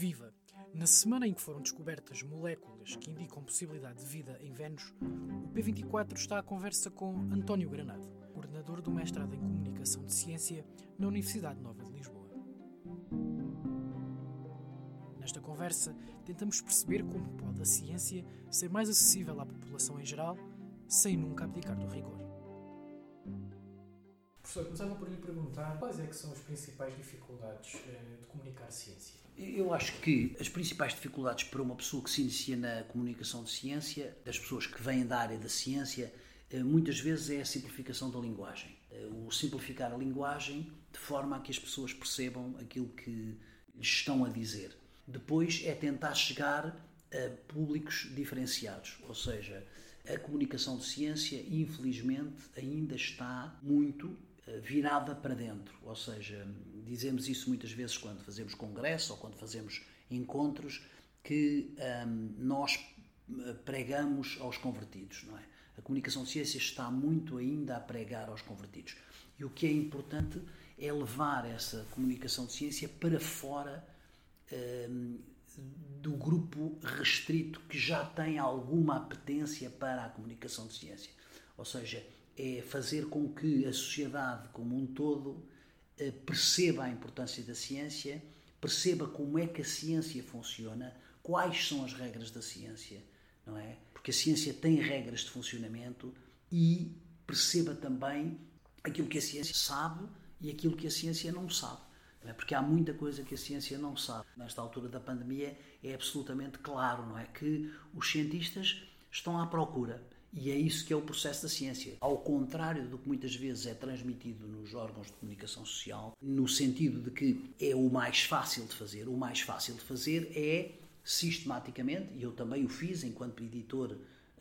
viva. Na semana em que foram descobertas moléculas que indicam possibilidade de vida em Vênus, o P24 está à conversa com António Granado, coordenador do mestrado em Comunicação de Ciência na Universidade Nova de Lisboa. Nesta conversa, tentamos perceber como pode a ciência ser mais acessível à população em geral, sem nunca abdicar do rigor. Professor, começava por lhe perguntar quais é que são as principais dificuldades eh, de comunicar ciência? Eu acho que as principais dificuldades para uma pessoa que se inicia na comunicação de ciência, das pessoas que vêm da área da ciência, eh, muitas vezes é a simplificação da linguagem. Eh, o simplificar a linguagem de forma a que as pessoas percebam aquilo que lhes estão a dizer. Depois é tentar chegar a públicos diferenciados, ou seja, a comunicação de ciência, infelizmente, ainda está muito virada para dentro. Ou seja, dizemos isso muitas vezes quando fazemos congresso ou quando fazemos encontros, que um, ehm, nós eh, pregamos aos convertidos, não é? A comunicação de ciência está muito ainda a pregar aos convertidos. E o que é importante é levar essa comunicação de ciência para fora um, ehm, do grupo restrito que já tem alguma apetência para a comunicação de ciência. Ou seja, é fazer com que a sociedade como um todo eh, perceba a importância da ciência, perceba como é que a ciência funciona, quais são as regras da ciência, não é? Porque a ciência tem regras de funcionamento e perceba também aquilo que a ciência sabe e aquilo que a ciência não sabe. Não é? Porque há muita coisa que a ciência não sabe. Nesta altura da pandemia é absolutamente claro, não é? Que os cientistas estão à procura e é isso que é o processo da ciência. Ao contrário do que muitas vezes é transmitido nos órgãos de comunicação social, no sentido de que é o mais fácil de fazer. O mais fácil de fazer é sistematicamente, e eu também o fiz enquanto editor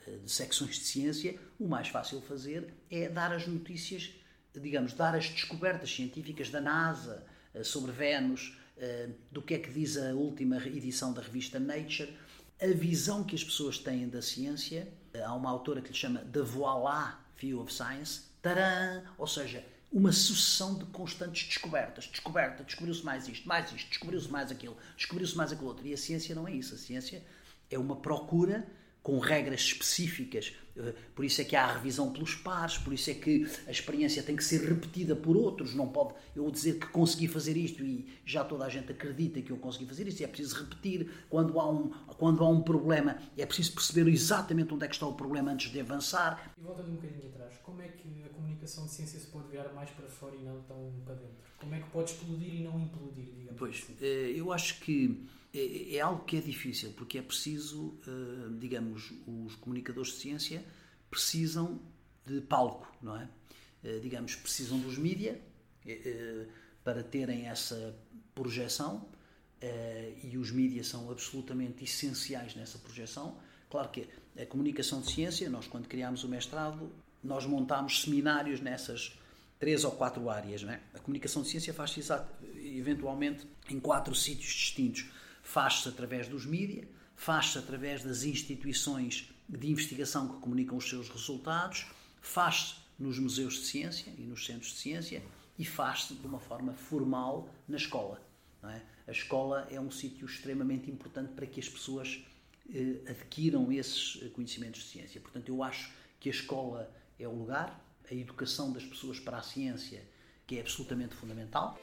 eh, de secções de ciência, o mais fácil de fazer é dar as notícias, digamos, dar as descobertas científicas da NASA eh, sobre Vênus, eh, do que é que diz a última edição da revista Nature, a visão que as pessoas têm da ciência há uma autora que lhe chama The Voilà View of Science, taran, ou seja, uma sucessão de constantes descobertas. Descoberta, descobriu-se mais isto, mais isto, descobriu-se mais aquilo, descobriu-se mais aquilo outro. E a ciência não é isso. A ciência é uma procura com regras específicas. Eh, por isso é que há a revisão pelos pares, por isso é que a experiência tem que ser repetida por outros. Não pode eu dizer que consegui fazer isto e já toda a gente acredita que eu consegui fazer isto. É preciso repetir. Quando há um, quando há um problema, é preciso perceber exatamente onde é que está o problema antes de avançar. E voltando um bocadinho atrás, como é que a comunicação de ciência se pode virar mais para fora e não tão para dentro? Como é que pode explodir e não implodir, digamos Pois, assim? Eh, eu acho que é, é, algo que é difícil, porque é preciso, uh, digamos, os comunicadores de ciência precisam de palco, não é? Uh, digamos, precisam dos mídia uh, para terem essa projeção e os mídias são absolutamente essenciais nessa projeção. Claro que a comunicação de ciência, nós quando criámos o mestrado, nós montámos seminários nessas três ou quatro áreas. Não é? A comunicação de ciência faz-se eventualmente em quatro sítios distintos faz-se através dos mídias, faz-se através das instituições de investigação que comunicam os seus resultados, faz-se nos museus de ciência e nos centros de ciência e faz-se de uma forma formal na escola. É? A escola é um sítio extremamente importante para que as pessoas eh, adquiram esses conhecimentos de ciência. Portanto, eu acho que a escola é o lugar, a educação das pessoas para a ciência, que é absolutamente fundamental.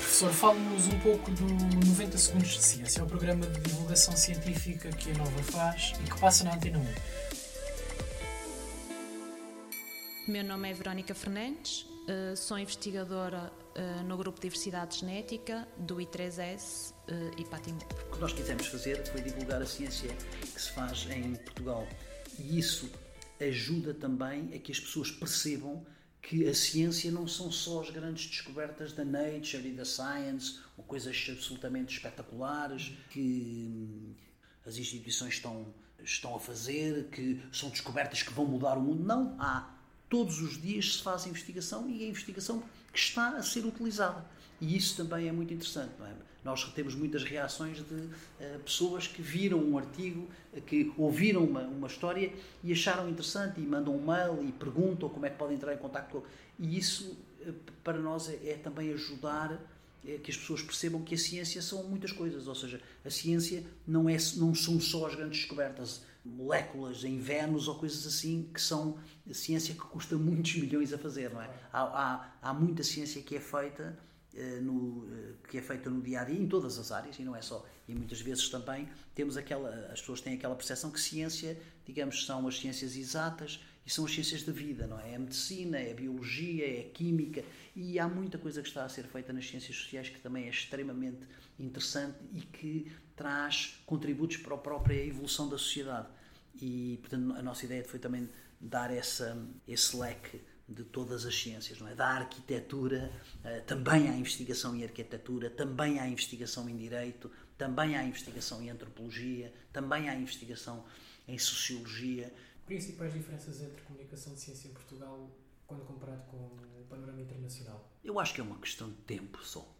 Professor, fale-nos um pouco do 90 Segundos de Ciência, é o programa de divulgação científica que a Nova faz e que passa na Antena 1. Meu nome é Verónica Fernandes, eh, sou investigadora eh, no Grupo de Diversidade Genética do I3S eh, e Patimor. O que nós quisemos fazer foi divulgar a ciência que se faz em Portugal e isso ajuda também a que as pessoas percebam que a ciência não são só as grandes descobertas da Nature e da Science, ou coisas absolutamente espetaculares que hum, as instituições estão, estão a fazer, que são descobertas que vão mudar o mundo. Não, há. Todos os dias se faz investigação e a investigação que está a ser utilizada. E isso também é muito interessante. Não é? Nós temos muitas reações de uh, pessoas que viram um artigo, que ouviram uma, uma história e acharam interessante e mandam um mail e perguntam como é que podem entrar em contato E isso, uh, para nós, é, é, também ajudar é que as pessoas percebam que a ciência são muitas coisas, ou seja, a ciência não, é, não são só as grandes descobertas, moléculas em Vênus ou coisas assim, que são ciência que custa muitos milhões a fazer, não é? Há, há, há muita ciência que é feita uh, no, uh, que é feita no dia a dia, em todas as áreas, e não é só. E muitas vezes também temos aquela, as pessoas têm aquela percepção que ciência, digamos, são as ciências exatas são as ciências da vida, não é? É a medicina, é a biologia, é a química, e há muita coisa que está a ser feita nas ciências sociais que também é extremamente interessante e que traz contributos para a própria evolução da sociedade. E, portanto, a nossa ideia foi também dar essa, esse leque de todas as ciências, não é? Da arquitetura, eh, também há investigação em arquitetura, também há investigação em direito, também há investigação em antropologia, também há investigação em sociologia. Principais diferenças entre comunicação de ciência em Portugal quando comparado com o panorama internacional? Eu acho que é uma questão de tempo só.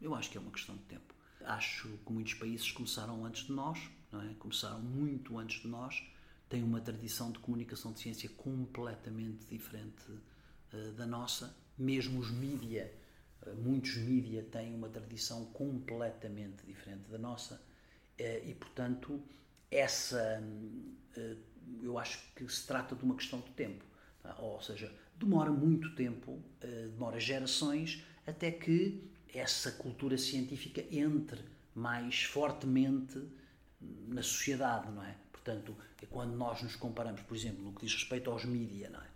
Eu acho que é uma questão de tempo. Acho que muitos países começaram antes de nós, não é? Começaram muito antes de nós, têm uma tradição de comunicação de ciência completamente diferente uh, da nossa. Mesmo os mídia, uh, muitos mídia têm uma tradição completamente diferente da nossa. Uh, e, portanto, essa, eu acho que se trata de uma questão de tempo. Tá? Ou seja, demora muito tempo, demora gerações, até que essa cultura científica entre mais fortemente na sociedade, não é? Portanto, é quando nós nos comparamos, por exemplo, no que diz respeito aos mídia, não é?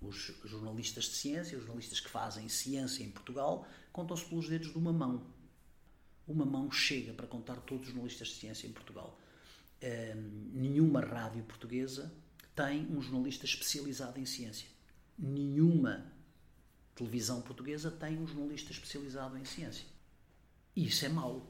Os jornalistas de ciência, os jornalistas que fazem ciência em Portugal, contam-se pelos dedos de uma mão. Uma mão chega para contar todos os jornalistas de ciência em Portugal. Hum, nenhuma rádio portuguesa tem um jornalista especializado em ciência. Nenhuma televisão portuguesa tem um jornalista especializado em ciência. E isso é mau.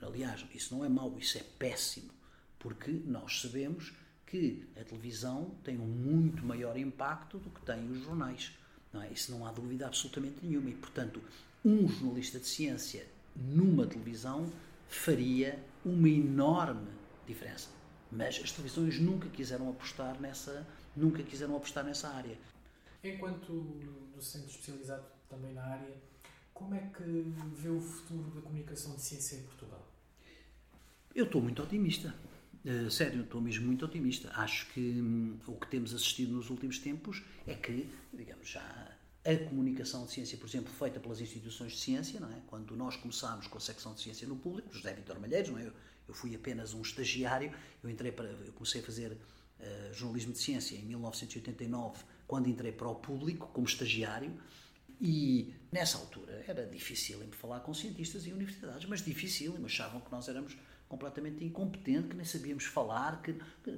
Aliás, isso não é mau, isso é péssimo. Porque nós sabemos que a televisão tem um muito maior impacto do que têm os jornais. Não é? Isso não há dúvida absolutamente nenhuma. E, portanto, um jornalista de ciência numa televisão faria uma enorme diferença. Mas as televisões nunca quiseram apostar nessa, nunca quiseram apostar nessa área. Enquanto docente especializado também na área, como é que vê o futuro da comunicação de ciência em Portugal? Eu estou muito otimista. Uh, sério, estou mesmo muito otimista. Acho que hum, o que temos assistido nos últimos tempos é que, digamos, já a comunicação de ciência, por exemplo, feita pelas instituições de ciência, não é? Quando nós começámos com a secção de ciência no público, José Vitor Malheiros, não é? Eu, fui apenas um estagiário, eu entrei para, eu comecei a fazer uh, jornalismo de ciência em 1989 quando entrei para o público como estagiário e nessa altura era difícil me falar com cientistas e universidades, mas difícil, achavam que nós éramos completamente incompetentes, que nem sabíamos falar, que,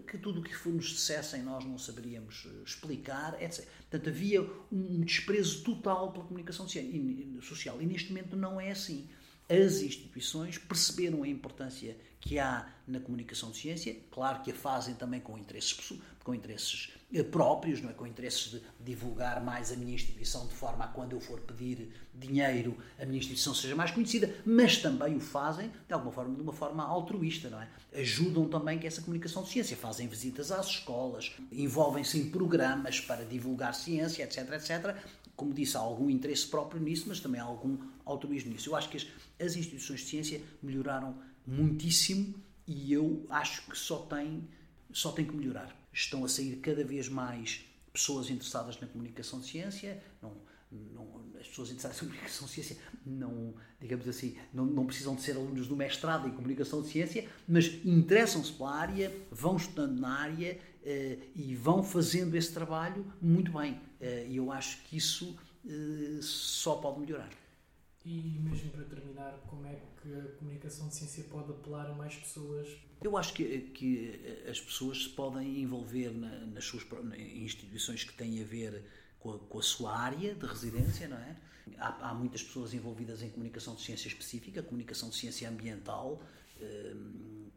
que tudo o que nos dissessem nós não saberíamos eh, explicar, etc. Portanto, havia um desprezo total pela comunicação social e neste momento não é assim. As instituições perceberam a importância que há na comunicação de ciência, claro que a fazem também com interesses, com interesses eh, próprios, não é? com interesses de divulgar mais a minha instituição, de forma a quando eu for pedir dinheiro, a minha instituição seja mais conhecida, mas também o fazem de alguma forma, de uma forma altruísta, não é? Ajudam também que essa comunicação de ciência, fazem visitas às escolas, envolvem-se em programas para divulgar ciência, etc, etc. Como disse, há algum interesse próprio nisso, mas também há algum altruísmo nisso. Eu acho que as, as instituições de ciência melhoraram muitíssimo e eu acho que só tem, só tem que melhorar. Estão a sair cada vez mais pessoas interessadas na comunicação de ciência, não, não, as pessoas interessadas na comunicação de ciência não, digamos assim, não, não precisam de ser alunos do mestrado em comunicação de ciência, mas interessam-se pela área, vão estudando na área uh, e vão fazendo esse trabalho muito bem. Uh, e eu acho que isso uh, só pode melhorar. E mesmo para terminar, como é que a comunicação de ciência pode apelar a mais pessoas? Eu acho que, que as pessoas se podem envolver na, nas suas em instituições que têm a ver com a, com a, sua área de residência, não é? Há, há, muitas pessoas envolvidas em comunicação de ciência específica, comunicação de ciência ambiental, eh,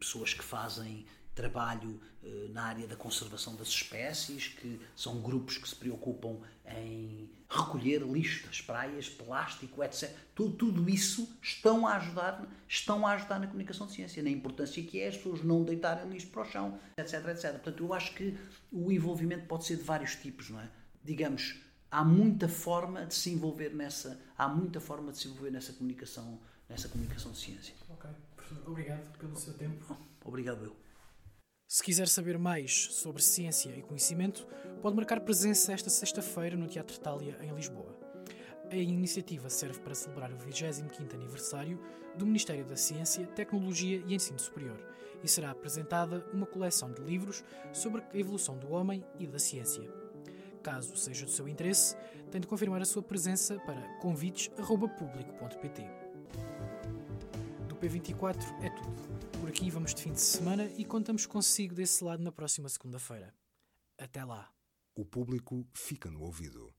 pessoas que fazem trabalho eh, na área da conservação das espécies, que são grupos que se preocupam em recolher lixo das praias, plástico, etc. Tudo, tudo isso estão a ajudar, estão a ajudar na comunicação de ciência, na importância que é as pessoas não deitarem lixo para o chão, etc, etc. Portanto, eu acho que o envolvimento pode ser de vários tipos, não é? Digamos, há muita forma de se envolver nessa, há muita forma de se envolver nessa comunicação nessa comunicação de ciência. Ok, professor, obrigado pelo seu tempo. Obrigado eu. Se quiser saber mais sobre ciência e conhecimento, pode marcar presença esta sexta-feira no Teatro Itália, em Lisboa. A iniciativa serve para celebrar o 25º aniversário do Ministério da Ciência, Tecnologia e Ensino Superior e será apresentada uma coleção de livros sobre a evolução do homem e da ciência. Caso seja do seu interesse, tem de confirmar a sua presença para convites.público.pt. Do P24 é tudo. Aqui vamos de fim de semana e contamos consigo desse lado na próxima segunda-feira. Até lá. O público fica no ouvido.